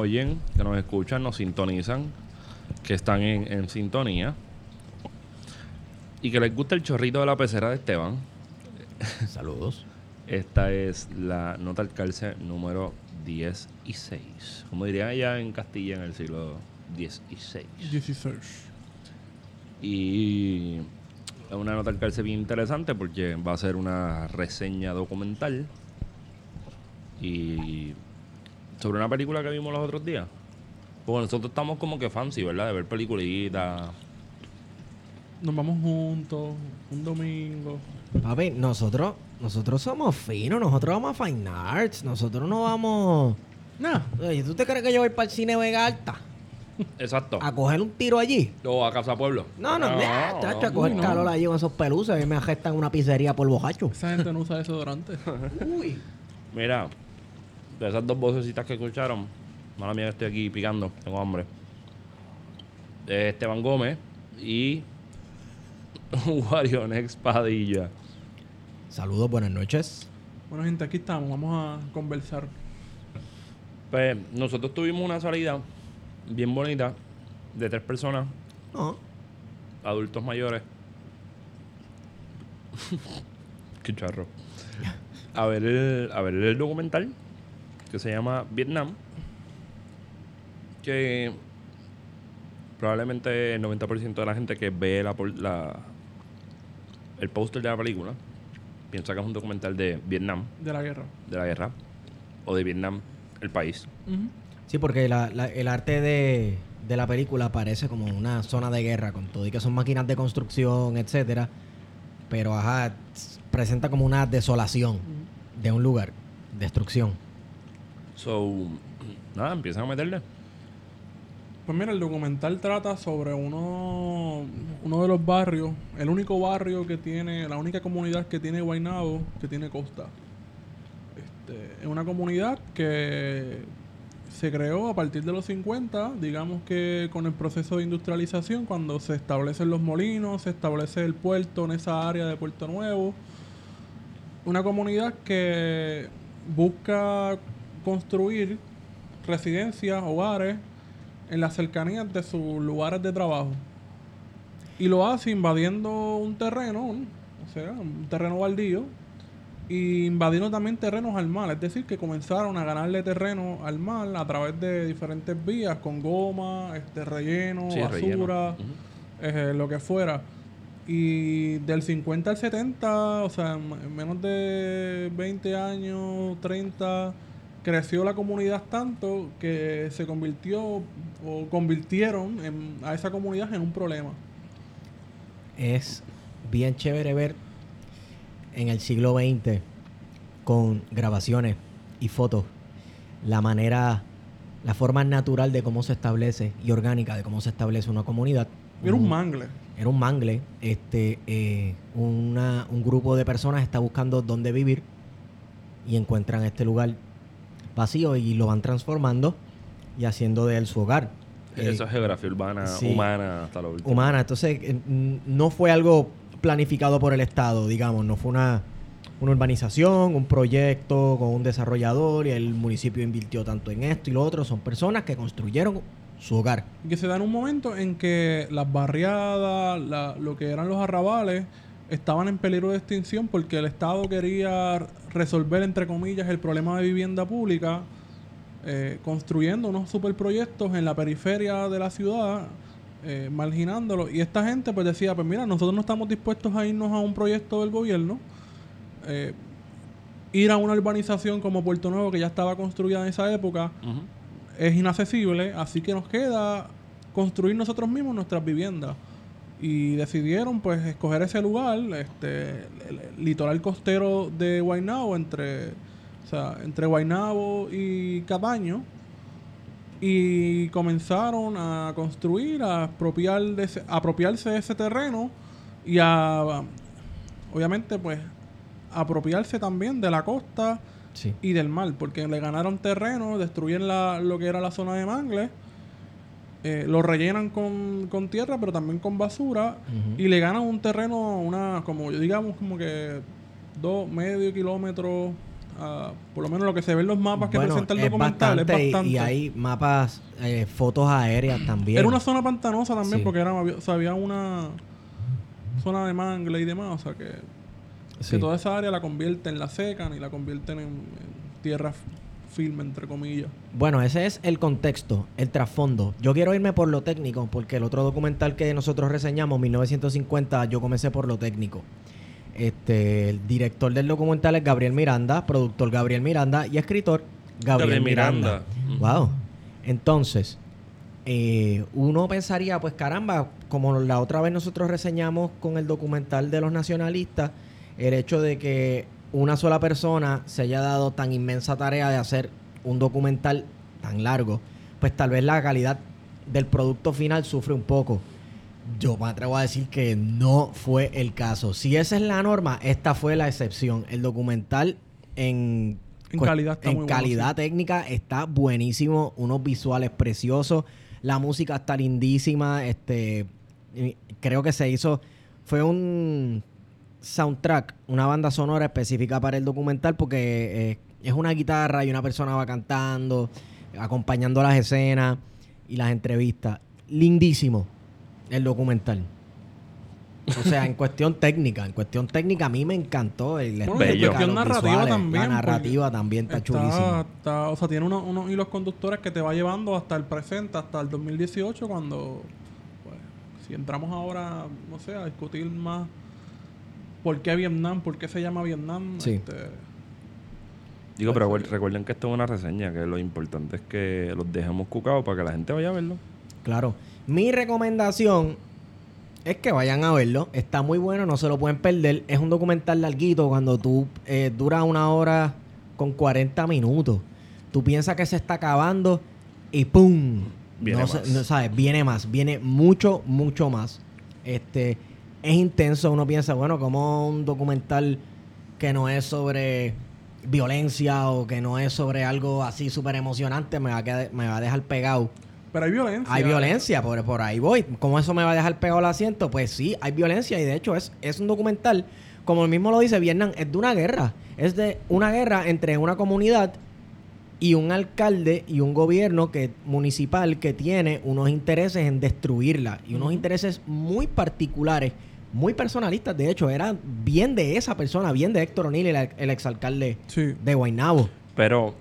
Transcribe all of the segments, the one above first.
oyen, que nos escuchan, nos sintonizan, que están en, en sintonía y que les gusta el chorrito de la pecera de Esteban. Saludos. Esta es la nota al calce número 10 y 6. Como dirían allá en Castilla en el siglo 16. 16. Y es una nota al calce bien interesante porque va a ser una reseña documental. Y sobre una película que vimos los otros días. Porque nosotros estamos como que fancy, ¿verdad? De ver peliculitas. Nos vamos juntos un domingo. Papi, nosotros, nosotros somos finos, nosotros vamos a Fine Arts, nosotros no vamos. Nah. Oye, ¿tú te crees que yo voy para el cine Vega Alta? Exacto. ¿A coger un tiro allí? O a Casa Pueblo. No, no, no, chacho, a coger no. calor allí con esos peluces y me gestan una pizzería por bojacho. Esa gente no usa desodorante. Uy. Mira, de esas dos vocecitas que escucharon, mala mía que estoy aquí picando, tengo hambre. De Esteban Gómez y Warionex Padilla. Saludos, buenas noches. bueno, gente, aquí estamos. Vamos a conversar. Pues nosotros tuvimos una salida bien bonita de tres personas, No, adultos mayores. Qué charro. A ver, el, a ver el documental que se llama Vietnam. Que probablemente el 90% de la gente que ve la, por- la- el póster de la película piensa que es un documental de Vietnam, De la guerra. de la guerra, o de Vietnam, el país. Sí, porque la- la- el arte de, de la película parece como una zona de guerra, con todo y que son máquinas de construcción, etcétera. Pero, ajá, presenta como una desolación de un lugar, destrucción. So, nada, empiezan a meterle. Pues mira, el documental trata sobre uno, uno de los barrios, el único barrio que tiene, la única comunidad que tiene Guaynabo, que tiene costa. Este, es una comunidad que se creó a partir de los 50, digamos que con el proceso de industrialización, cuando se establecen los molinos, se establece el puerto en esa área de Puerto Nuevo. Una comunidad que busca construir residencias, hogares, en las cercanías de sus lugares de trabajo. Y lo hace invadiendo un terreno, ¿no? o sea, un terreno baldío, y invadiendo también terrenos al mar. Es decir, que comenzaron a ganarle terreno al mar a través de diferentes vías, con goma, este relleno, Sí, basura, relleno. Eh, lo que fuera. Y del 50 al 70, o sea, en en menos de 20 años, 30, creció la comunidad tanto que se convirtió o convirtieron en- a esa comunidad en un problema. es bien chévere ver en el siglo XX con grabaciones y fotos la manera, la forma natural de cómo se establece y orgánica de cómo se establece una comunidad. Era un mangle. Era un mangle. Este, eh, una- un grupo de personas está buscando dónde vivir y encuentran este lugar vacío y lo van transformando y haciendo de él su hogar. Eh, Esa geografía urbana, sí. humana hasta lo último. humana. Entonces, eh, no fue algo planificado por el Estado, digamos, no fue una, una urbanización, un proyecto con un desarrollador y el municipio invirtió tanto en esto y lo otro. Son personas que construyeron su hogar. Y que se da en un momento en que las barriadas, la- lo que eran los arrabales, estaban en peligro de extinción porque el Estado quería resolver, entre comillas, el problema de vivienda pública, eh, construyendo unos superproyectos en la periferia de la ciudad, eh, marginándolo. Y esta gente pues decía, pues mira, nosotros no estamos dispuestos a irnos a un proyecto del gobierno. eh, ir a una urbanización como Puerto Nuevo, que ya estaba construida en esa época, es inaccesible, así que nos queda construir nosotros mismos nuestras viviendas. Y decidieron pues escoger ese lugar, este, el, el litoral costero de Guaynabo, entre, o sea, entre Guaynabo y Cataño. Y comenzaron a construir, a apropiar de ese- a apropiarse de ese terreno y a, obviamente, pues, apropiarse también de la costa Sí. y del mar, porque le ganaron terreno, destruyen la, lo que era la zona de mangle, eh, lo rellenan con, con tierra, pero también con basura, y le ganan un terreno, una como digamos, como que dos, medio kilómetro ah, por lo menos lo que se ve en los mapas que Bueno, presenta el documental bastante, es bastante. Y, hay mapas, eh, fotos aéreas también. Era una zona pantanosa también Sí. porque era, había, o sea, había una zona de mangle y demás, o sea que, Sí. que toda esa área la convierten, la secan y la convierten en, en tierra f- firme, entre comillas. Bueno, ese es el contexto, el trasfondo. Yo quiero irme por lo técnico, porque el otro documental que nosotros reseñamos, 1950, yo comencé por lo técnico. Este, el director del documental es Gabriel Miranda, productor Gabriel Miranda y escritor Gabriel, Gabriel Miranda. Miranda. Wow. Entonces, eh, uno pensaría, pues caramba, como la otra vez nosotros reseñamos con el documental de los nacionalistas, el hecho de que una sola persona se haya dado tan inmensa tarea de hacer un documental tan largo, pues tal vez la calidad del producto final sufre un poco. Yo me atrevo a decir que no fue el caso. Si esa es la norma, esta fue la excepción. El documental en, calidad está en muy bueno, calidad técnica está buenísimo, unos visuales preciosos, la música está lindísima, este creo que se hizo fue un soundtrack, una banda sonora específica para el documental porque eh, es una guitarra y una persona va cantando, acompañando las escenas y las entrevistas. Lindísimo el documental. O sea, en cuestión técnica, en cuestión técnica a mí me encantó el Bueno, en cuestión narrativa visuales, también, La narrativa también está, chulísima. está- o sea, tiene unos, unos hilos conductores que te va llevando hasta el presente, hasta el 2018, cuando, pues, si entramos ahora, no sé, a discutir más por qué Vietnam, por qué se llama Vietnam. Sí. este, Digo, pero recuer- recuerden que esto es una reseña, que lo importante es que los dejemos cucados para que la gente vaya a verlo. Claro. Mi recomendación es que vayan a verlo. Está muy bueno, no se lo pueden perder. Es un documental larguito cuando tú eh, dura una hora con 40 minutos. Tú piensas que se está acabando y ¡pum! Viene no, se- más. no sabes, viene más, viene mucho, mucho más. Este es intenso, uno piensa, bueno, como un documental que no es sobre violencia o que no es sobre algo así súper emocionante me va, a quedar- me va a dejar pegado. pero hay violencia. Hay violencia, por, por ahí voy. ¿Cómo eso me va a dejar pegado al asiento? Pues sí, hay violencia y de hecho es, es un documental, como el mismo lo dice Vietnam, es de una guerra. Es de una guerra entre una comunidad y un alcalde y un gobierno que, municipal que tiene unos intereses en destruirla y unos intereses muy particulares, muy personalistas. De hecho, era bien de esa persona, bien de Héctor O'Neill, el, el exalcalde Sí. de Guaynabo. Pero,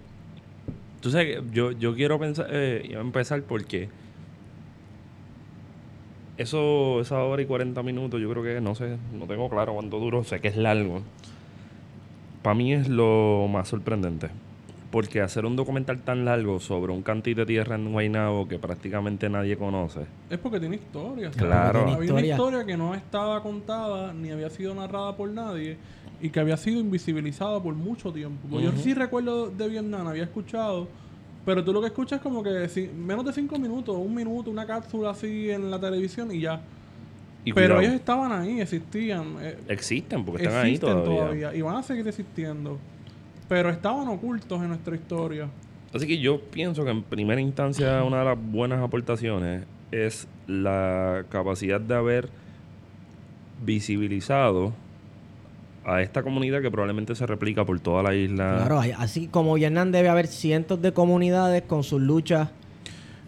tú sabes, yo, yo quiero pensar, eh, empezar porque eso, esa hora y 40 minutos, yo creo que, no sé, no tengo claro cuánto duro, sé que es largo. Para mí es lo más sorprendente. Porque hacer un documental tan largo sobre un cantito de tierra en Guaynabo que prácticamente nadie conoce. Es porque tiene historia. ¿sabes? Claro. Había Tiene una historia. que no estaba contada ni había sido narrada por nadie y que había sido invisibilizada por mucho tiempo. Porque Yo Ujú. sí recuerdo de Vietnam, había escuchado, pero tú lo que escuchas es como que si- menos de cinco minutos, un minuto, una cápsula así en la televisión y ya. Y pero cuidado, ellos estaban ahí, existían. eh, existen porque están ahí existen todavía. y van a seguir existiendo. Pero estaban ocultos en nuestra historia. Así que yo pienso que en primera instancia una de las buenas aportaciones es la capacidad de haber visibilizado a esta comunidad que probablemente se replica por toda la isla. Claro, así como Vietnam debe haber cientos de comunidades con sus luchas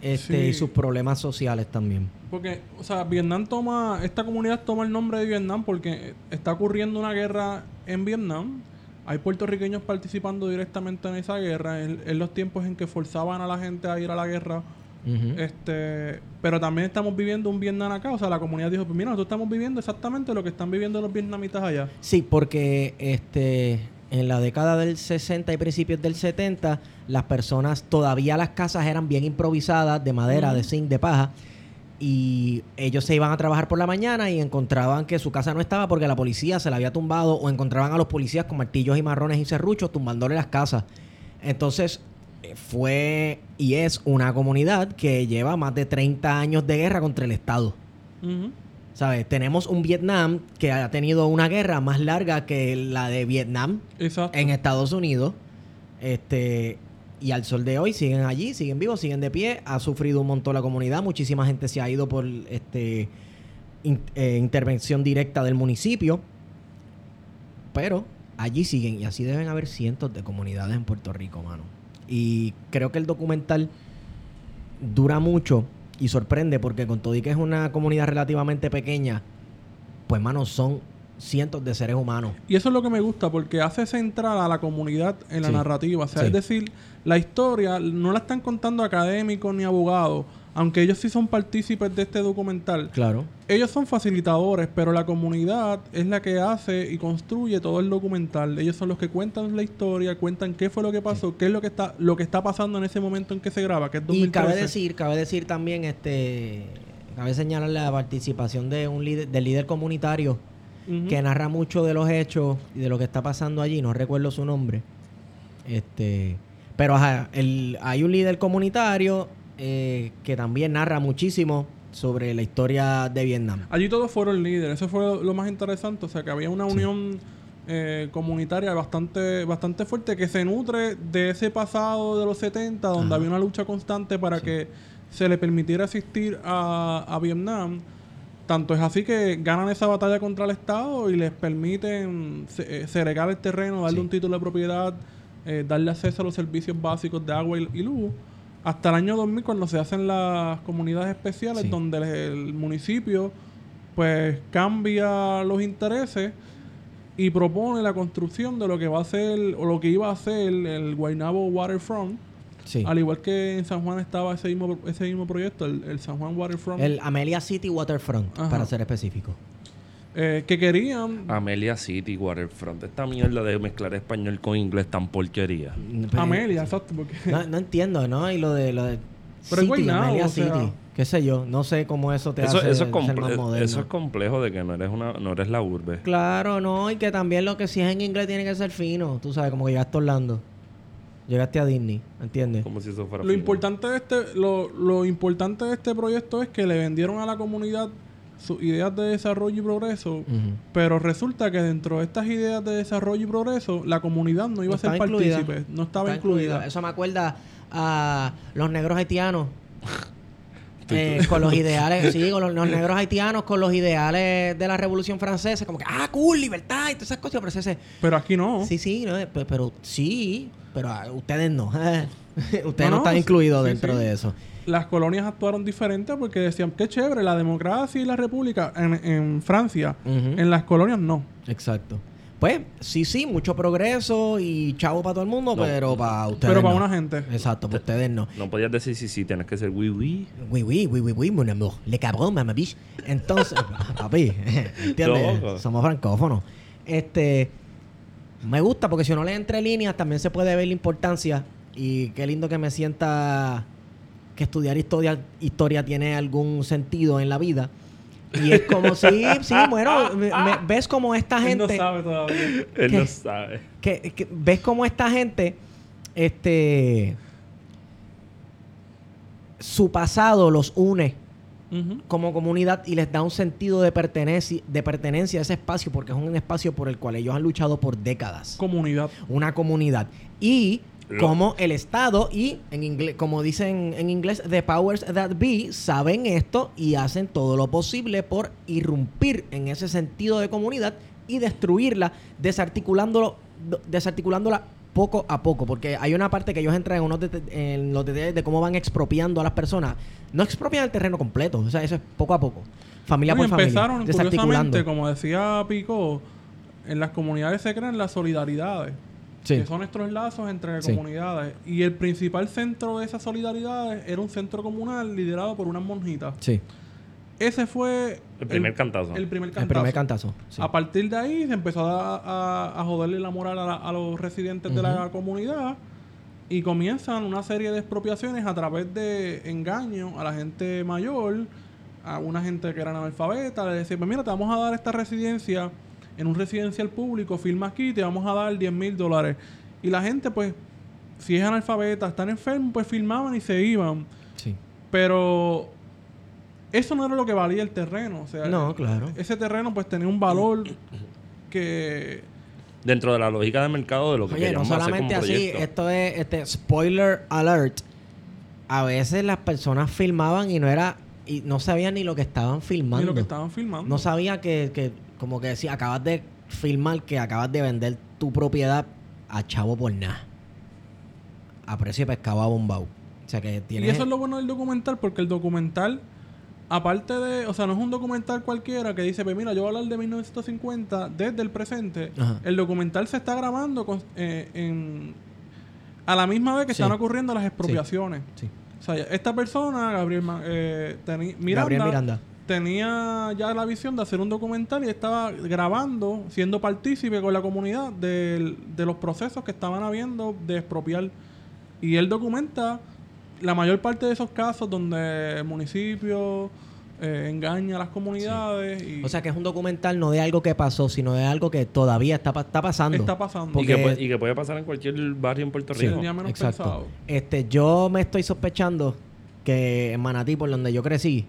este, Sí. y sus problemas sociales también. Porque, o sea, Vietnam toma, esta comunidad toma el nombre de Vietnam porque está ocurriendo una guerra en Vietnam. Hay puertorriqueños participando directamente en esa guerra, en, en los tiempos en que forzaban a la gente a ir a la guerra. Este, pero también estamos viviendo un Vietnam acá. O sea, la comunidad dijo, pues mira, nosotros estamos viviendo exactamente lo que están viviendo los vietnamitas allá. Sí, porque este en la década del 60 y principios del 70, las personas, todavía las casas eran bien improvisadas, de madera, de zinc, de paja, y ellos se iban a trabajar por la mañana y encontraban que su casa no estaba porque la policía se la había tumbado, o encontraban a los policías con martillos y marrones y serruchos tumbándole las casas. Entonces, eh, fue y es una comunidad que lleva más de 30 años de guerra contra el Estado. ¿Sabes? Tenemos un Vietnam que ha tenido una guerra más larga que la de Vietnam Exacto. en Estados Unidos. Este, y al sol de hoy siguen allí, siguen vivos, siguen de pie. Ha sufrido un montón la comunidad. Muchísima gente se ha ido por este eh, intervención directa del municipio. Pero allí siguen y así deben haber cientos de comunidades en Puerto Rico, mano. Y creo que el documental dura mucho y sorprende porque con todo y que es una comunidad relativamente pequeña, pues, mano, son cientos de seres humanos. Y eso es lo que me gusta porque hace central a la comunidad en la Sí. narrativa. O sea, Sí. es decir, la historia no la están contando académicos ni abogados, aunque ellos sí son partícipes de este documental. Claro. Ellos son facilitadores, pero la comunidad es la que hace y construye todo el documental. Ellos son los que cuentan la historia, cuentan qué fue lo que pasó, qué es lo que está lo que está pasando en ese momento en que se graba, que es Y 2013. cabe decir, cabe decir también, este, cabe señalar la participación de un líder, del líder comunitario Que narra mucho de los hechos y de lo que está pasando allí. No recuerdo su nombre. Este, pero ajá, el- hay un líder comunitario eh, que también narra muchísimo sobre la historia de Vietnam. Allí todos fueron líderes, eso fue lo, más interesante, o sea que había una unión eh, comunitaria bastante bastante fuerte que se nutre de ese pasado de los 70 donde Ajá. había una lucha constante para que se le permitiera asistir a, a Vietnam. Tanto es así que ganan esa batalla contra el Estado y les permiten eh, segregar el terreno, darle Sí. un título de propiedad, eh, darle acceso a los servicios básicos de agua y, y luz. Hasta el año 2000 cuando se hacen las comunidades especiales Sí. donde el, el municipio pues cambia los intereses y propone la construcción de lo que va a ser o lo que iba a ser el Guaynabo Waterfront. Sí. Al igual que en San Juan estaba ese mismo, ese mismo proyecto, el, el San Juan Waterfront, El Amelia City Waterfront, Ajá. para ser específico. eh, que querían Amelia City, Waterfront. Esta mierda de mezclar español con inglés tan porquería. Amelia, exacto, porque No, no entiendo, ¿no? Y lo de... Lo de Pero City, Amelia o sea- City. Qué sé yo. No sé cómo eso te Eso, hace eso, es ser más comple- moderno. eso es complejo de que no eres una no eres la urbe. Claro, no, y que también lo que si es en inglés tiene que ser fino. Tú sabes, como que llegaste a Orlando. Llegaste a Disney, ¿entiendes? Como si eso fuera lo importante de este lo, lo importante de este proyecto es que le vendieron a la comunidad sus ideas de desarrollo y progreso, pero resulta que dentro de estas ideas de desarrollo y progreso, la comunidad no iba No a ser partícipe, no estaba Está incluida. Eso me acuerda a los negros haitianos. eh, con los ideales, sí, con los, los negros haitianos, con los ideales de la Revolución Francesa, como que, ah, cool, libertad y todas esas cosas, pero ese, Pero aquí no. Sí, sí, no, pe- pero, sí, pero ah, ustedes no. ustedes no, No, no, están sí, incluidos sí, dentro sí. de eso. Las colonias actuaron diferente porque decían, qué chévere, la democracia y la república en, en Francia. En las colonias no. Exacto. Pues, sí, sí, mucho progreso y chavo para todo el mundo, No. pero para ustedes Pero para no. una gente. Exacto, para ustedes no. No podías decir sí, sí, tienes que ser oui, oui. Oui, oui, oui, oui, oui, mon amour. Le cabrón, mamá biche. Entonces, papi, ¿entiendes? Somos francófonos. Este, me gusta porque si uno lee entre líneas también se puede ver la importancia y qué lindo que me sienta que estudiar historia, historia tiene algún sentido en la vida. Y es como si, sí, bueno, me- me- ves como esta Él no gente sabe todavía. Él ¿Qué? no sabe. que, que ves como esta gente, este, su pasado los une Como comunidad y les da un sentido de pertenencia, de pertenencia a ese espacio porque es un espacio por el cual ellos han luchado por décadas. Comunidad. Una comunidad. Y Lo- como el Estado y, en inglés, como dicen en inglés, the powers that be, saben esto y hacen todo lo posible por irrumpir en ese sentido de comunidad y destruirla, desarticulándolo, desarticulándola poco a poco, porque hay una parte que ellos entran en, unos dete- en los detalles de cómo van expropiando a las personas. No expropian el terreno completo, o sea, eso es poco a poco. Familia por familia. empezaron, curiosamente, como decía Pico, en las comunidades se crean las solidaridades. Sí. Que son nuestros lazos entre Sí. comunidades. Y el principal centro de esas solidaridades era un centro comunal liderado por unas monjitas. Sí. Ese fue El primer cantazo. El primer El cantazo. primer cantazo. sí. A partir de ahí se empezó a, a- a joderle la moral a, la- a los residentes de la comunidad y comienzan una serie de expropiaciones a través de engaño a la gente mayor, a una gente que era analfabeta, le decían, pues mira, te vamos a dar esta residencia en un residencial público, firma aquí, te vamos a dar 10 mil dólares. Y la gente, pues, si es analfabeta, están enfermos, pues firmaban y se iban. Sí. Pero eso no era lo que valía el terreno. O sea, No, claro. ese terreno pues tenía un valor que... Dentro de la lógica de mercado de lo que Oye, no queríamos hacer como solamente así, proyecto. esto es este spoiler alert. A veces las personas filmaban y no era y no sabían ni lo que estaban filmando. Ni lo que estaban filmando. No sabía que, que como que si acabas de filmar que acabas de vender tu propiedad a chavo por nada. A precio de pescado a bombao. O sea que Y tienes... eso es lo bueno del documental, porque el documental, aparte de, o sea, no es un documental cualquiera que dice, pues mira, yo voy a hablar de 1950 desde el presente. Ajá. El documental se está grabando con- eh, en, a la misma vez que Sí. están ocurriendo las expropiaciones. Sí. O sea, esta persona, Gabriel eh, Miranda, Gabriel Miranda. tenía ya la visión de hacer un documental y estaba grabando, siendo partícipe con la comunidad del- de los procesos que estaban habiendo de expropiar. Y él documenta la mayor parte de esos casos donde el municipio eh, engaña a las comunidades y O sea que es un documental no de algo que pasó, sino de algo que todavía está, pa- está pasando. está pasando. Y que, puede, y que puede pasar en cualquier barrio en Puerto Sí. Rico. Tenía menos Exacto. pensado. Este, yo me estoy sospechando que en Manatí, por donde yo crecí,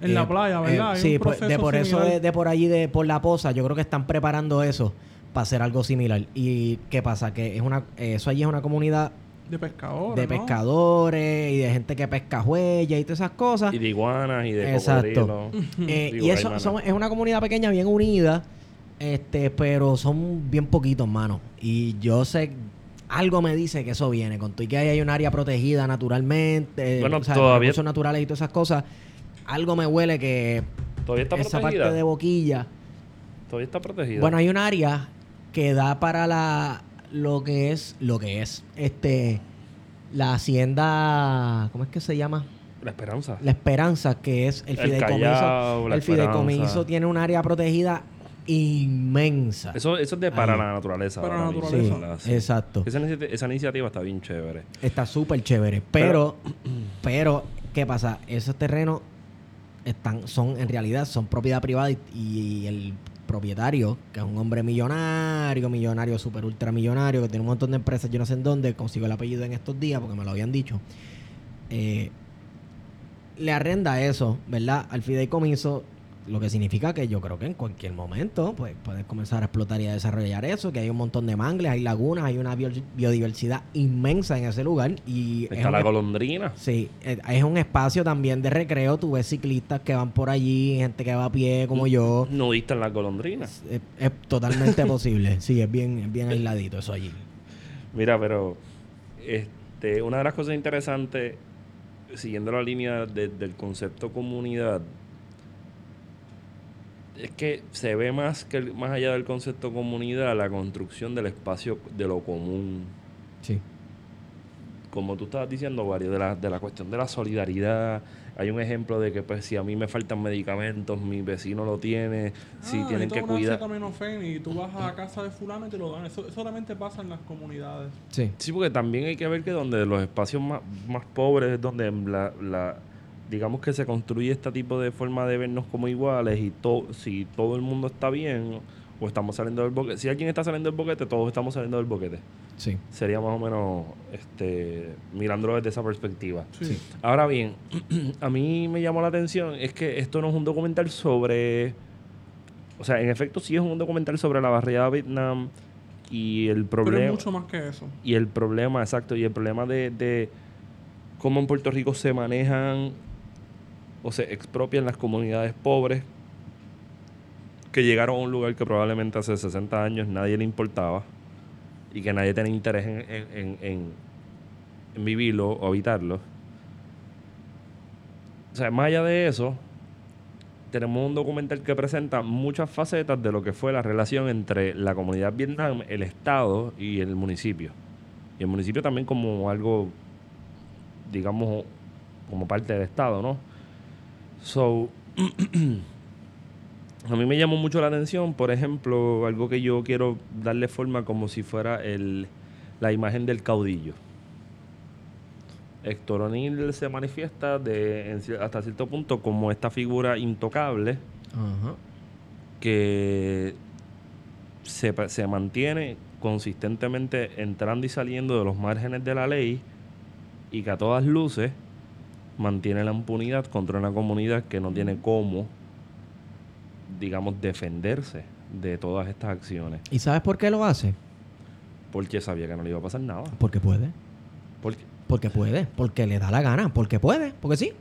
En la playa, ¿verdad? Hay Eh, sí, un por- de proceso por eso de, de por allí, de por la poza, yo creo que están preparando eso para hacer algo similar. ¿Y qué pasa? Que es una, eso allí es una comunidad de pescadores. de ¿no? pescadores y de gente que pesca huellas y todas esas cosas. Y de iguanas y de Exacto. cocodrilos. Eh, y eso son- es una comunidad pequeña, bien unida, este, pero son bien poquitos, mano. Y yo sé, algo me dice que eso viene. Con tú y que ahí hay un área protegida naturalmente, Bueno, o sea, todavía- recursos naturales y todas esas cosas. Algo me huele que Todavía está esa protegida. parte de boquilla. Todavía está protegida. Bueno, hay un área que da para la lo que es lo que es este la hacienda ¿cómo es que se llama? La esperanza. La Esperanza, que es el El fideicomiso. Callao, La el fideicomiso tiene un área protegida inmensa. Eso, eso es de para Ahí. la naturaleza. Para la naturaleza. Sí, ¿verdad? Sí. exacto. Esa, inici- esa iniciativa está bien chévere. Está súper chévere. Pero, pero, ¿qué pasa? Esos terrenos están, son, en realidad, son propiedad privada y, y el propietario, que es un hombre millonario, millonario, super ultra millonario, que tiene un montón de empresas, yo no sé en dónde, consigo el apellido en estos días porque me lo habían dicho. eh, le arrenda eso, ¿verdad? Al fideicomiso, lo que significa que yo creo que en cualquier momento pues puedes comenzar a explotar y a desarrollar eso, que hay un montón de mangles, hay lagunas, hay una bio- biodiversidad inmensa en ese lugar y es Está un la es- golondrina. Sí, eh, es un espacio también de recreo, tú ves ciclistas que van por allí, gente que va a pie como yo. Nudista en las golondrinas. Es, es totalmente posible, sí, es bien, es bien aisladito eso allí. Mira, pero este, una de las cosas interesantes, siguiendo la línea de- del concepto comunidad, es que se ve más que el- más allá del concepto comunidad la construcción del espacio de lo común. Sí. Como tú estabas diciendo, Wario, de la, de la cuestión de la solidaridad. Hay un ejemplo de que pues si a mí me faltan medicamentos, mi vecino lo tiene, si Ah, tienen necesito que cuidar. y tú vas a casa de fulano y te lo dan. Eso solamente pasa en las comunidades. Sí. Sí, porque también hay que ver que donde los espacios más, más pobres es donde la, la- digamos que se construye este tipo de forma de vernos como iguales y to, si todo el mundo está bien o estamos saliendo del boquete, si alguien está saliendo del boquete, todos estamos saliendo del boquete. Sí. Sería más o menos este mirándolo desde esa perspectiva. Sí. Ahora bien, a mí me llamó la atención es que esto no es un documental sobre o sea, en efecto sí es un documental sobre la barriada de Vietnam y el Pero problema es mucho más que eso. y el problema, exacto, y el problema de, de cómo en Puerto Rico se manejan o se expropian las comunidades pobres que llegaron a un lugar que probablemente hace 60 años nadie le importaba y que nadie tenía interés en, en- vivirlo o habitarlo. O sea, más allá de eso, tenemos un documental que presenta muchas facetas de lo que fue la relación entre la comunidad Vietnam, el Estado y el municipio. Y el municipio también como algo, digamos, como parte del Estado, ¿no? So, a mí me llamó mucho la atención, por ejemplo, algo que yo quiero darle forma como si fuera el, la imagen del caudillo. Héctor O'Neill se manifiesta de, en hasta cierto punto como esta figura intocable que se, se mantiene consistentemente entrando y saliendo de los márgenes de la ley y que a todas luces mantiene la impunidad contra una comunidad que no tiene cómo, digamos, defenderse de todas estas acciones. ¿Y sabes por qué lo hace? Porque sabía que no le iba a pasar nada. Porque puede. Porque, Porque puede. Porque le da la gana. Porque puede. Porque sí.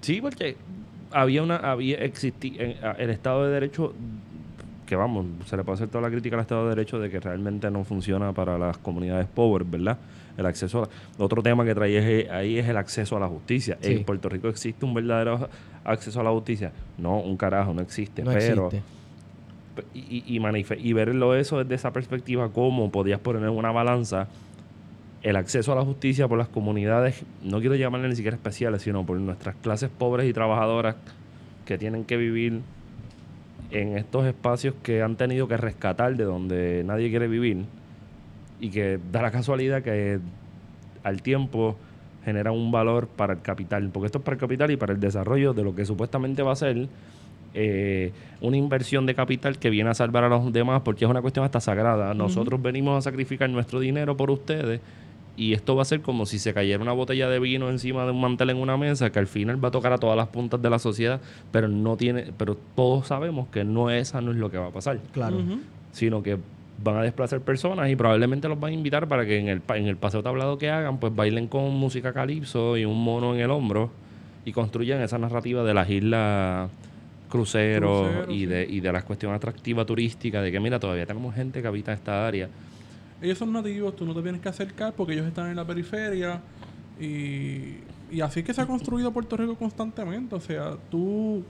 sí, porque había una, había existi en- a- el Estado de Derecho que vamos, se le puede hacer toda la crítica al Estado de Derecho de que realmente no funciona para las comunidades pobres, ¿verdad? El acceso a, otro tema que trae ahí es el acceso a la justicia. ¿En Puerto Rico existe un verdadero acceso a la justicia? No, un carajo, no existe. pero existe. Y, y, y verlo eso desde esa perspectiva, cómo podías poner en una balanza el acceso a la justicia por las comunidades, no quiero llamarle ni siquiera especiales, sino por nuestras clases pobres y trabajadoras que tienen que vivir en estos espacios que han tenido que rescatar de donde nadie quiere vivir y que da la casualidad que al tiempo genera un valor para el capital, porque esto es para el capital y para el desarrollo de lo que supuestamente va a ser eh, una inversión de capital que viene a salvar a los demás porque es una cuestión hasta sagrada. Nosotros venimos a sacrificar nuestro dinero por ustedes y esto va a ser como si se cayera una botella de vino encima de un mantel en una mesa que al final va a tocar a todas las puntas de la sociedad, pero no tiene, pero todos sabemos que no esa no es lo que va a pasar. Claro. Sino que van a desplazar personas y probablemente los van a invitar para que en el, en el paseo tablado que hagan, pues bailen con música calipso y un mono en el hombro y construyan esa narrativa de las islas cruceros y, de, y de la cuestión atractiva turística, de que mira, todavía tenemos gente que habita esta área ellos son nativos, tú no te tienes que acercar porque ellos están en la periferia. Y, y así que se ha construido Puerto Rico constantemente. O sea, tú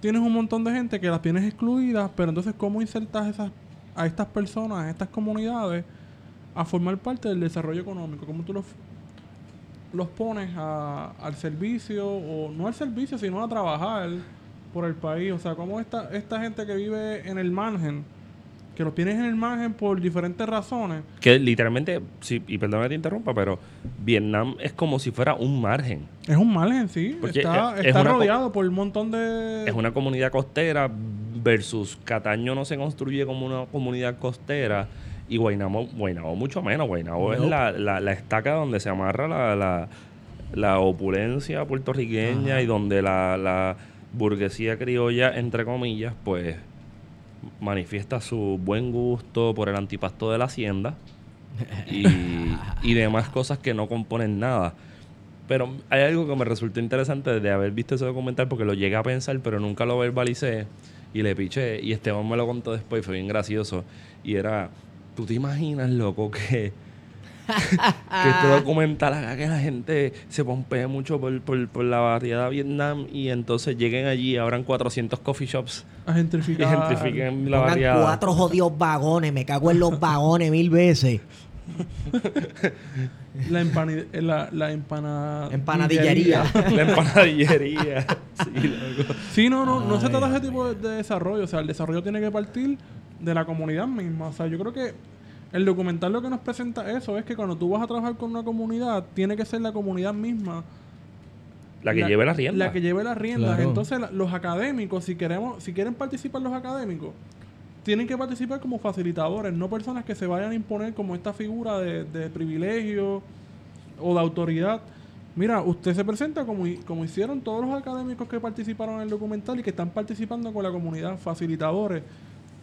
tienes un montón de gente que las tienes excluidas, pero entonces, ¿cómo insertas esas, a estas personas, a estas comunidades, a formar parte del desarrollo económico? ¿Cómo tú los, los pones a, al servicio, o no al servicio, sino a trabajar por el país? O sea, ¿cómo esta, esta gente que vive en el margen que los tienes en el margen por diferentes razones. Que literalmente, sí, y perdón que te interrumpa, pero Vietnam es como si fuera un margen. Es un margen, sí. está, está rodeado por un montón de... Es una comunidad costera versus Cataño no se construye como una comunidad costera y Guaynabo, Guaynabo mucho menos. Guaynabo es la, la, estaca donde se amarra la, la, la opulencia puertorriqueña y donde la, la burguesía criolla, entre comillas, pues manifiesta su buen gusto por el antipasto de la hacienda y, demás cosas que no componen nada. Pero hay algo que me resultó interesante de haber visto ese documental porque lo llegué a pensar, pero nunca lo verbalicé y le piché. Y Esteban me lo contó después y fue bien gracioso. Y era, ¿tú te imaginas, loco, que que este documental haga que la gente se pompee mucho por, por, la variedad de Vietnam y entonces lleguen allí y abran 400 coffee shops. A gentrificar. Y gentrifiquen la variedad. cuatro jodidos vagones, me cago en los vagones mil veces. La, empanid la, la empanadillería. la empanadillería. sí, no, no, no se trata de ese tipo de desarrollo. O sea, el desarrollo tiene que partir de la comunidad misma. O sea, yo creo que el documental lo que nos presenta eso es que cuando tú vas a trabajar con una comunidad, tiene que ser la comunidad misma. La que lleve las riendas. La que lleve las riendas. Entonces, los académicos, si queremos, si quieren participar los académicos, tienen que participar como facilitadores, no personas que se vayan a imponer como esta figura de, de privilegio o de autoridad. Mira, usted se presenta como, como hicieron todos los académicos que participaron en el documental y que están participando con la comunidad, facilitadores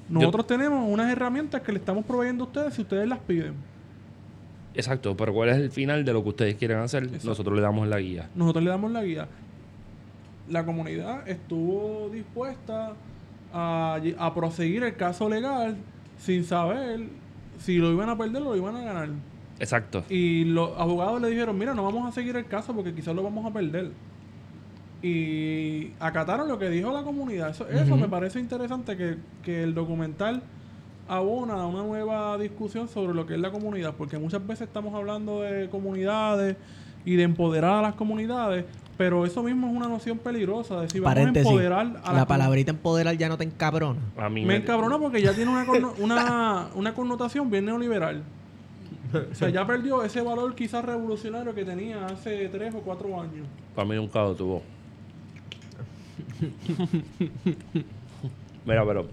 nosotros tenemos unas herramientas que le estamos proveyendo a ustedes si ustedes las piden. Exacto, pero ¿cuál es el final de lo que ustedes quieren hacer? Nosotros le damos la guía. Nosotros le damos la guía. La comunidad estuvo dispuesta a, a proseguir el caso legal sin saber si lo iban a perder o lo iban a ganar. Exacto. Y los abogados le dijeron, mira, no vamos a seguir el caso porque quizás lo vamos a perder y acataron lo que dijo la comunidad. Eso, eso me parece interesante que, que, el documental abona a una nueva discusión sobre lo que es la comunidad, porque muchas veces estamos hablando de comunidades y de empoderar a las comunidades, pero eso mismo es una noción peligrosa. De si vamos a empoderar a la, palabrita empoderar ya no te encabrona. A mí me, encabrona porque ya tiene una, una, una connotación bien neoliberal. O sea, ya perdió ese valor quizás revolucionario que tenía hace tres o cuatro años. Para mí nunca lo tuvo. Mira, pero.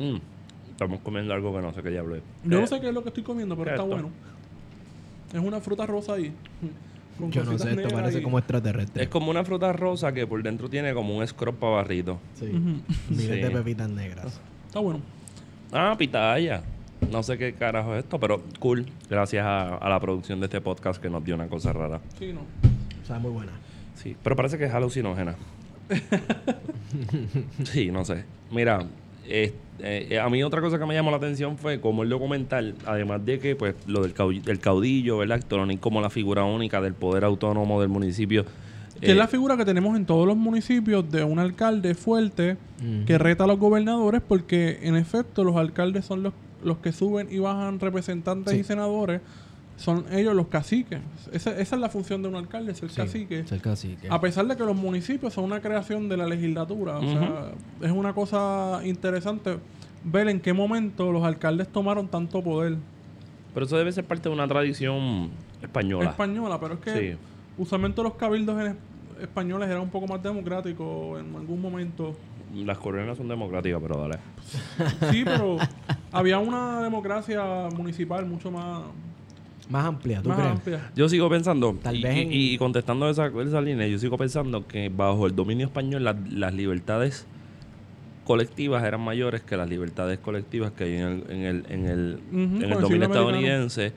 Mm, estamos comiendo algo que no sé qué diablo es. Yo no eh, sé qué es lo que estoy comiendo, pero está bueno. Es una fruta rosa ahí. Yo no sé, esto parece como extraterrestre. Es como una fruta rosa que por dentro tiene como un scrub para barrito. Sí. de pepitas negras. Está bueno. Ah, pitaya. No sé qué carajo es esto, pero cool. Gracias a, a, la producción de este podcast que nos dio una cosa rara. Sí, no. O sea, muy buena. Sí, pero parece que es alucinógena. sí, no sé. Mira, eh, eh, a mí otra cosa que me llamó la atención fue como el documental, además de que pues lo del caudillo, del caudillo ¿verdad? Como la figura única del poder autónomo del municipio. Que es eh, la figura que tenemos en todos los municipios de un alcalde fuerte que reta a los gobernadores porque en efecto los alcaldes son los, los que suben y bajan representantes Sí. y senadores. Son ellos los caciques. Esa, esa es la función de un alcalde, ser Sí, cacique. ser cacique. A pesar de que los municipios son una creación de la legislatura. O sea, es una cosa interesante ver en qué momento los alcaldes tomaron tanto poder. Pero eso debe ser parte de una tradición española. Española, pero es que Sí. usualmente los cabildos en es- españoles eran un poco más democráticos en algún momento. Las coreanas son democráticas, pero dale. Sí, pero había una democracia municipal mucho más, Más amplia, ¿tú más crees? amplia. Yo sigo pensando, Tal y, vez y- en- y contestando esa, esa línea, yo sigo pensando que bajo el dominio español la- las libertades colectivas eran mayores que las libertades colectivas que hay en el, en el, en el, en dominio americano. estadounidense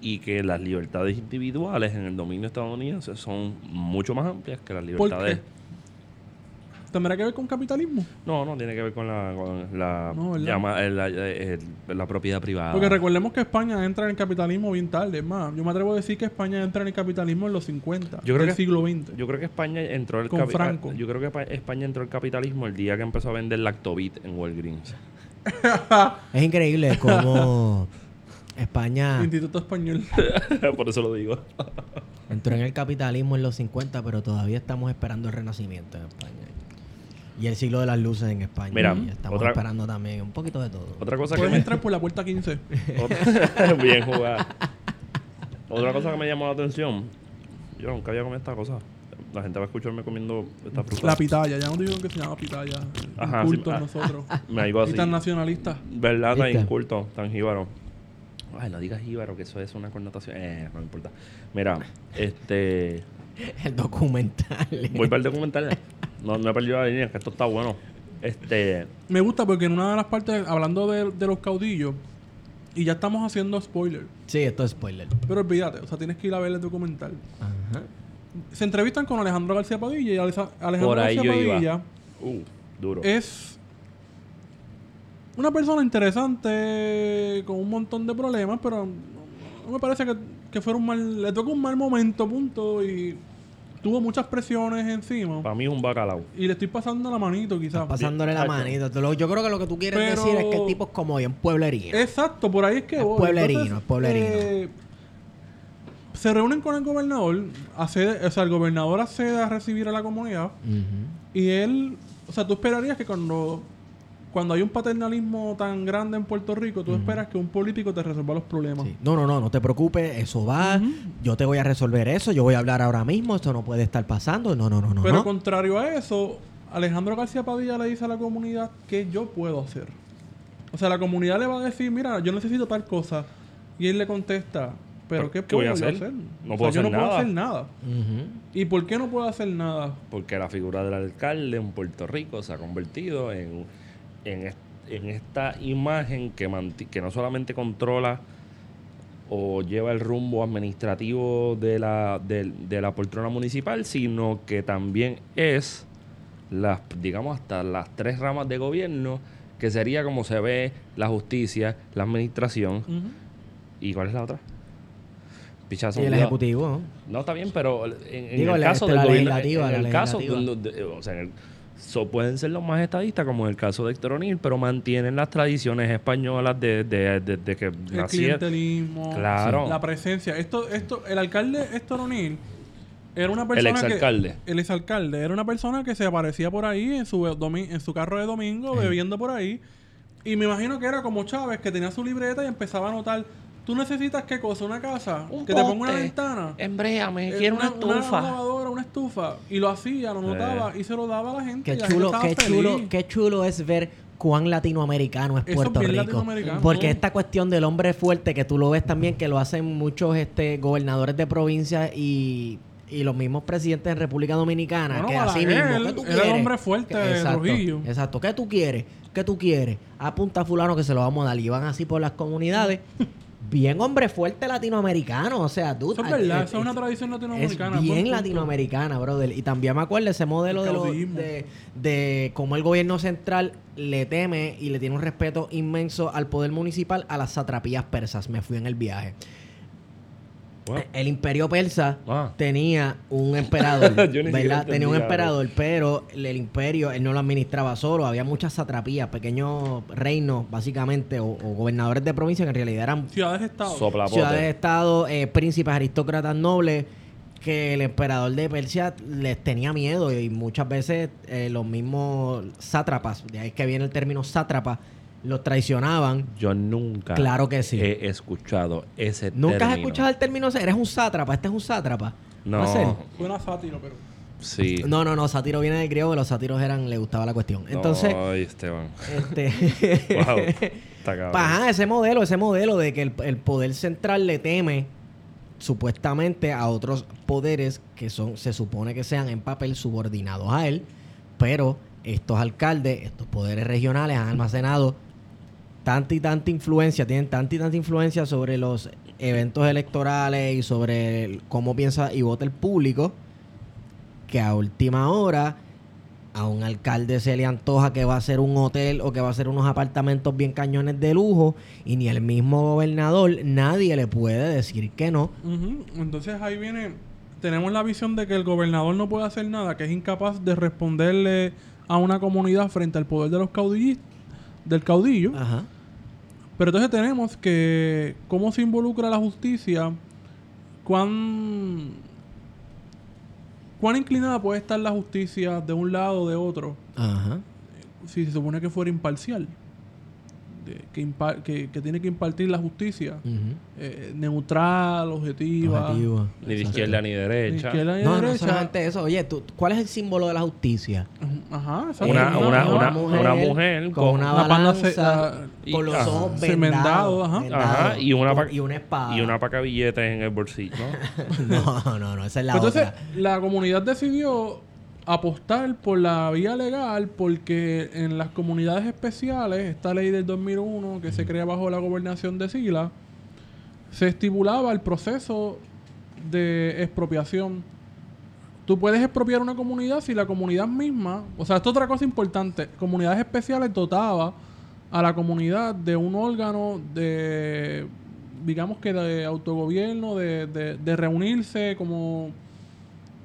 y que las libertades individuales en el dominio estadounidense son mucho más amplias que las ¿Por libertades. qué? ¿Tendrá que ver con capitalismo? No, no tiene que ver con la, con la, No, ¿verdad? llama- eh, la, eh, la propiedad privada. Porque recordemos que España entra en el capitalismo bien tarde. Es más, yo me atrevo a decir que España entra en el capitalismo en los 50 Yo creo del que- siglo XX. Yo creo que España entró el Con Franco. Yo creo que Pa- España entró al capitalismo el día que empezó a vender Lactobit en Walgreens. Es increíble cómo España Instituto Español. Por eso lo digo. entró en el capitalismo en los 50, pero todavía estamos esperando el renacimiento en España. Y el siglo de las luces en España. Mira, Y estamos otra- esperando también un poquito de todo. Otra cosa que Puedes me... entrar por la puerta 15. Otra- Bien jugada. Otra cosa que me llamó la atención. Yo nunca había comido esta cosa. La gente va a escucharme comiendo esta fruta. La pitaya. Ya no digo que se llama pitaya. Ajá, sí, ah. nosotros. Me digo así. Internacionalistas. ¿Verdad? Tan inculto, tan jíbaro. Ay, no digas jíbaro, que eso es una connotación. Eh, no me importa. Mira, este... El documental. Voy para el documental. No, no he perdido la línea, que esto está bueno. Este... Me gusta porque en una de las partes, hablando de, de los caudillos, y ya estamos haciendo spoiler. Sí, esto es spoiler. Pero olvídate, o sea, tienes que ir a ver el documental. Ajá. Se entrevistan con Alejandro García Padilla y Alesa- Alejandro Por ahí García yo iba. Padilla Uh, duro. es una persona interesante con un montón de problemas, pero no me parece que, que fuera un mal. Le tocó un mal momento, punto, y tuvo muchas presiones encima. Para mí es un bacalao. Y le estoy pasando la manito, quizás. Pasándole la lo- Yo creo que lo que tú quieres Pero- decir es que el tipo es como bien pueblerino. Exacto, por ahí es que Es voy. pueblerino, Entonces, es pueblerino. eh, se reúnen con el gobernador, accede- o sea, el gobernador accede a recibir a la comunidad y él, o sea, tú esperarías que cuando, cuando hay un paternalismo tan grande en Puerto Rico, tú esperas que un político te resuelva los problemas. Sí. No, no, no, no te preocupes, eso va. Yo te voy a resolver eso, yo voy a hablar ahora mismo, esto no puede estar pasando. No, no, no, no. Pero no. contrario a eso, Alejandro García Padilla le dice a la comunidad que yo puedo hacer. O sea, la comunidad le va a decir, mira, yo necesito tal cosa. Y él le contesta, pero ¿Pero ¿qué, qué voy a puedo hacer? hacer? No O puedo yo hacer puedo nada. hacer nada. Ujú. ¿Y por qué no puedo hacer nada? Porque la figura del alcalde en Puerto Rico se ha convertido en, en, en esta imagen que, que no solamente controla o lleva el rumbo administrativo de la, de, de la poltrona municipal, sino que también es, las, digamos, hasta las tres ramas de gobierno, que sería como se ve la justicia, la administración. ¿Y cuál es la otra? Pichazo. Y el ejecutivo. ¿no? No, está bien, pero en, en Digo, el caso del la gobierno, en el caso, o sea, en el- so- pueden ser los más estadistas, como en el caso de Héctor O'Neill, pero mantienen las tradiciones españolas de, de, de- de que El nacía- clientelismo, Claro. la presencia. Esto, esto, el alcalde Héctor O'Neill era una el persona exalcalde. que... El exalcalde. Era una persona que se aparecía por ahí en su, domi- en su carro de domingo, bebiendo por ahí. Y me imagino que era como Chávez, que tenía su libreta y empezaba a anotar... ¿Tú necesitas qué cosa? ¿Una casa? Un ¿Que te ponga una ventana? Embréame, Eh, quiero una, Una estufa. lavadora, una estufa. Y lo hacía, lo notaba y se lo daba a la gente. Qué chulo, qué estaba chulo, feliz. qué chulo es ver cuán latinoamericano es Eso es Puerto bien Rico. latinoamericano. Porque esta cuestión del hombre fuerte, que tú lo ves también, que lo hacen muchos este gobernadores de provincia y, y los mismos presidentes en República Dominicana, Bueno, que así mismo, ¿qué tú era el quieres? hombre fuerte de exacto, Trujillo. Exacto, ¿qué tú quieres? ¿Qué tú quieres? Apunta a fulano que se lo vamos a dar. Y van así por las comunidades bien hombre fuerte latinoamericano. O sea, tú. Eso es verdad, eh, eso es una tradición latinoamericana. Es bien latinoamericana, brother. Y también me acuerdo ese modelo El de, lo- de, de cómo el gobierno central le teme y le tiene un respeto inmenso al poder municipal a las satrapías persas. Me fui en el viaje. Wow. El imperio persa Ah. tenía un emperador, ¿verdad? Tenía un emperador, pero el, el imperio él no lo administraba solo. Había muchas satrapías, pequeños reinos, básicamente, o, o gobernadores de provincia que en realidad eran Ciudades-estado. Ciudades-estado, eh, príncipes, aristócratas nobles, que el emperador de Persia les tenía miedo y muchas veces eh, los mismos sátrapas, de ahí es que viene el término sátrapa, los traicionaban. Yo nunca Claro que sí. he escuchado ese ¿Nunca has escuchado el término? Eres un sátrapa, este es un sátrapa. No. ¿Va a ser? Suena sátiro, pero. Sí. No, no, no, sátiro viene del griego, que los sátiros eran, le gustaba la cuestión. Entonces, Ay, Esteban. este... Wow. Está cabrón. Ajá, ese modelo, ese modelo de que el, el poder central le teme supuestamente a otros poderes que son, se supone que sean en papel subordinados a él, pero estos alcaldes, estos poderes regionales han almacenado tanta y tanta influencia, tienen tanta y tanta influencia sobre los eventos electorales y sobre el- cómo piensa y vota el público, que a última hora a un alcalde se le antoja que va a ser un hotel o que va a ser unos apartamentos bien cañones de lujo y ni el mismo gobernador, nadie le puede decir que no. Entonces ahí viene. Tenemos la visión de que el gobernador no puede hacer nada, que es incapaz de responderle a una comunidad frente al poder de los caudillistas, del caudillo. Ajá. Pero entonces tenemos que cómo se involucra la justicia, cuán, cuán inclinada puede estar la justicia de un lado o de otro, Ajá. si se supone que fuera imparcial, de- que, impa- que, que tiene que impartir la justicia, Ujú. eh, neutral, objetiva, Objetivo. Ni de izquierda ni ni derecha. izquierda ni No, no derecha. solamente eso. Oye, ¿tú, ¿cuál es el símbolo de la justicia? Ajá. Una- una- una- mujer una mujer con, con una balanza, ah, con los ajá. ojos Cemendado, vendados, ajá. vendados, Ajá, y una, con- pa- y una espada. Y una paca billetes en el bolsillo, ¿no? no, no, no, esa es la Entonces, otra. la comunidad decidió apostar por la vía legal porque en las comunidades especiales, esta ley del 2001 que se crea bajo la gobernación de Sila, se estipulaba el proceso de expropiación. Tú puedes expropiar una comunidad si la comunidad misma, o sea, esto es otra cosa importante, comunidades especiales dotaba a la comunidad de un órgano de, digamos que de autogobierno, de, de- de reunirse como,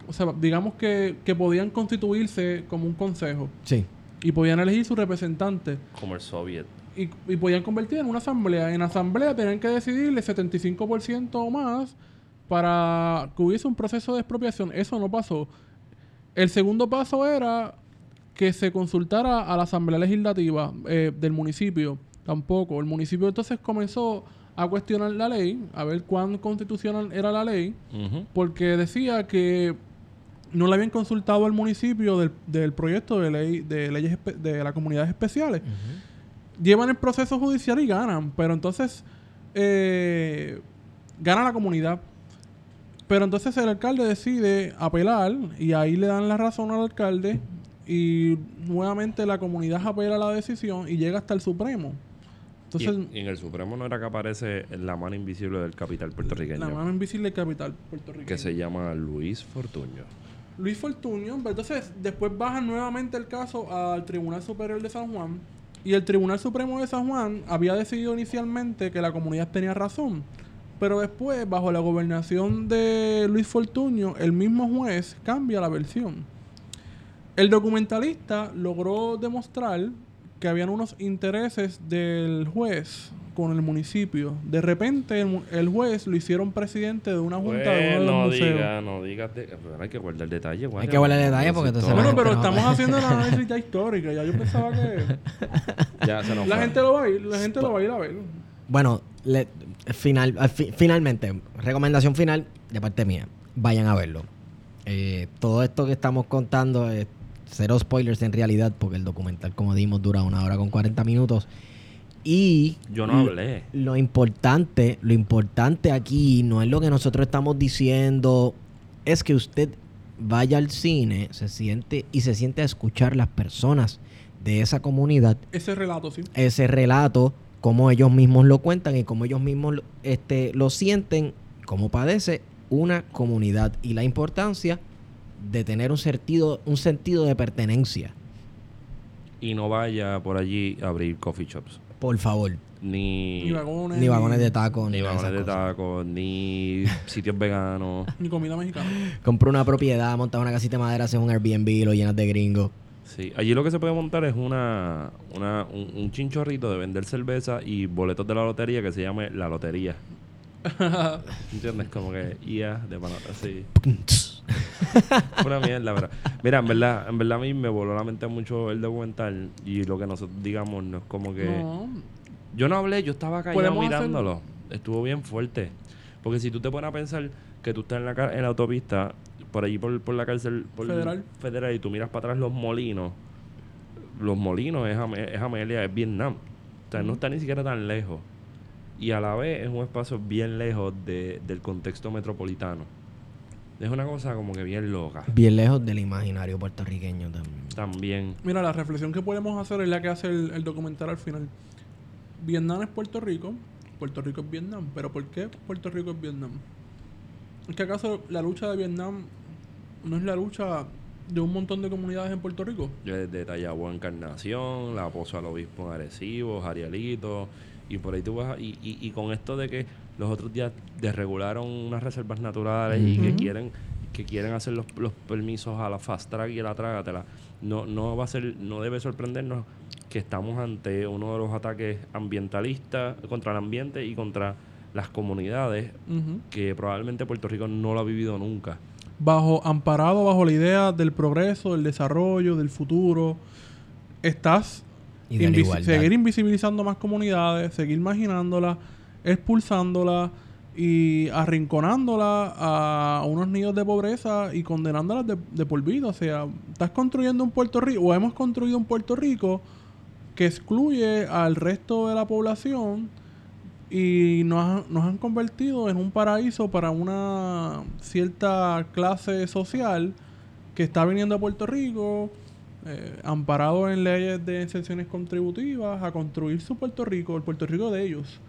o sea, digamos que, que podían constituirse como un consejo Sí. y podían elegir su representante Como el soviet. y, y podían convertir en una asamblea. En asamblea tenían que decidir el 75% o más para que hubiese un proceso de expropiación. Eso no pasó. El segundo paso era que se consultara a la asamblea legislativa eh, del municipio. Tampoco. El municipio entonces comenzó a cuestionar la ley, a ver cuán constitucional era la ley, porque decía que no le habían consultado al municipio del, del proyecto de ley de leyes de las comunidades especiales llevan el proceso judicial y ganan. Pero entonces eh, gana la comunidad. Pero entonces el alcalde decide apelar y ahí le dan la razón al alcalde y nuevamente la comunidad apela la decisión y llega hasta el Supremo. Entonces, y, y en el Supremo no era que aparece la mano invisible del capital puertorriqueño. la mano invisible del capital puertorriqueño. que se llama Luis Fortuño. Luis Fortuño. pero Entonces, después bajan nuevamente el caso al Tribunal Superior de San Juan. Y el Tribunal Supremo de San Juan había decidido inicialmente que la comunidad tenía razón. Pero después, bajo la gobernación de Luis Fortuño, el mismo juez cambia la versión. El documentalista logró demostrar que habían unos intereses del juez con el municipio. De repente, el, mu- el juez lo hicieron presidente de una junta de uno de los no museos. diga, no digas. de- hay que guardar detalle. Hay que guardar detalle porque entonces Bueno, pero no- estamos haciendo el análisis ya histórica. Ya yo pensaba que Ya se nos la fue. gente lo va a ir, la gente lo va a ir a ver. Bueno, le- final, al fi- finalmente, recomendación final de parte mía. Vayan a verlo. Eh, todo esto que estamos contando es cero spoilers en realidad, porque el documental, como dimos, dura una hora con 40 minutos. Y Yo no hablé. lo importante, lo importante aquí no es lo que nosotros estamos diciendo, es que usted vaya al cine, se siente y se siente a escuchar las personas de esa comunidad Ese relato, sí. ese relato cómo ellos mismos lo cuentan y cómo ellos mismos lo- este, lo sienten, cómo padece una comunidad y la importancia de tener un sentido, un sentido de pertenencia. Y no vaya por allí a abrir coffee shops. Por favor. Ni, Ni vagones. Ni vagones de tacos, ni ni, vagones de tacos, ni sitios veganos. Ni comida mexicana. Compra una propiedad, montas una casita de madera, haces un Airbnb y lo llenas de gringos. Sí, allí lo que se puede montar es una, una un, un chinchorrito de vender cerveza y boletos de la lotería que se llame La Lotería. ¿Entiendes? Como que IA de panata, sí. Una mierda, pero... Mira, en verdad, en verdad a mí me voló la mente mucho el documental y lo que nosotros digamos no es como que... No. Yo no hablé, yo estaba callado Podemos hacer- mirándolo. Estuvo bien fuerte. Porque si tú te pones a pensar que tú estás en la, en la autopista, por allí por, por la cárcel por Federal. federal, y tú miras para atrás los molinos, los molinos es, es Amelia, es Vietnam. O sea, no está ni siquiera tan lejos. Y a la vez es un espacio bien lejos de- del contexto metropolitano. Es una cosa como que bien loca. Bien lejos del imaginario puertorriqueño también. También. Mira, la reflexión que podemos hacer es la que hace el, el documental al final. Vietnam es Puerto Rico, Puerto Rico es Vietnam. ¿Pero por qué Puerto Rico es Vietnam? ¿Es que acaso la lucha de Vietnam no es la lucha de un montón de comunidades en Puerto Rico? Desde Tallagua Encarnación, la aposo al obispo en Arecibo, Jarialito, y por ahí tú vas, y, y, y con esto de que los otros días desregularon unas reservas naturales y que quieren que quieren hacer los, los permisos a la fast track y a la trágatela, no, no va a ser, no debe sorprendernos que estamos ante uno de los ataques ambientalistas contra el ambiente y contra las comunidades que probablemente Puerto Rico no lo ha vivido nunca. Bajo, amparado bajo la idea del progreso, del desarrollo, del futuro, estás Y de seguir invisibilizando más comunidades, seguir marginándolas, expulsándolas y arrinconándolas a unos nidos de pobreza y condenándolas de, de por vida. O sea, estás construyendo un Puerto Rico, o hemos construido un Puerto Rico que excluye al resto de la población y nos, nos han convertido en un paraíso para una cierta clase social que está viniendo a Puerto Rico, eh, amparado en leyes de exenciones contributivas, a construir su Puerto Rico, el Puerto Rico de ellos.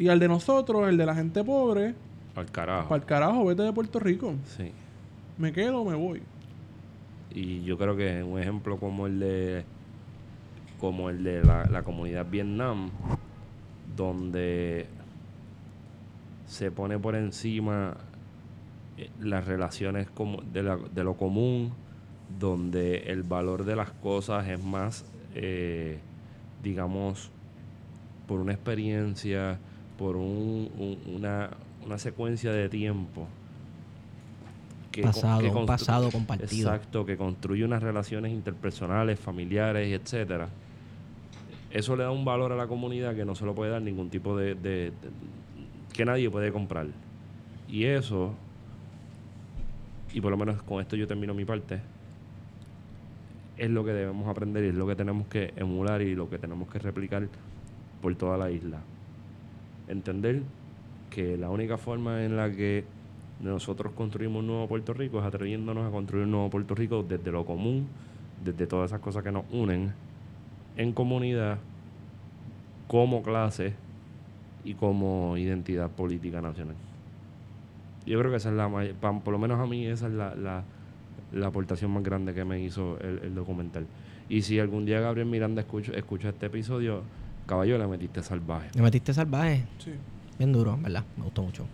Y al de nosotros, el de la gente pobre, Al carajo. para el carajo, vete de Puerto Rico. Sí. Me quedo o me voy. Y yo creo que un ejemplo como el de como el de la, la comunidad Vietnam, donde se pone por encima eh, las relaciones como de, la- de lo común, donde el valor de las cosas es más, eh, digamos, por una experiencia, por un- un- una, una secuencia de tiempo. que Pasado, un pasado compartido. Exacto, que construye unas relaciones interpersonales, familiares etcétera. Eso le da un valor a la comunidad que no se lo puede dar ningún tipo de, de- de- que nadie puede comprar. Y eso, y por lo menos con esto yo termino mi parte, es lo que debemos aprender y es lo que tenemos que emular y lo que tenemos que replicar por toda la isla. Entender que la única forma en la que nosotros construimos un nuevo Puerto Rico es atreviéndonos a construir un nuevo Puerto Rico desde lo común, desde todas esas cosas que nos unen, en comunidad, como clase y como identidad política nacional. Yo creo que esa es la may- pa- por lo menos a mí esa es la, la, la aportación más grande que me hizo el, el documental. Y si algún día Gabriel Miranda escucha, escucha este episodio, caballo le metiste salvaje. Me metiste salvaje. Sí. Bien duro, ¿verdad? Me gustó mucho.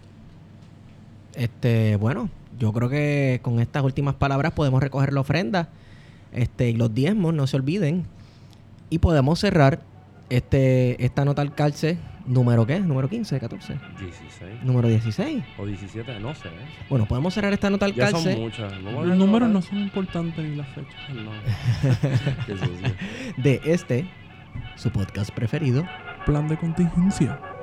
Este, bueno, yo creo que con estas últimas palabras podemos recoger la ofrenda. Este, y los diezmos, no se olviden. Y podemos cerrar este, esta nota al calce, número qué? Número 15, 14. 16 Número 16. o 17, no sé. ¿eh? Bueno, podemos cerrar esta nota al Ya calce. son muchas. No voy a Los números no son importantes ni las fechas. No. De este, su podcast preferido. Plan de contingencia.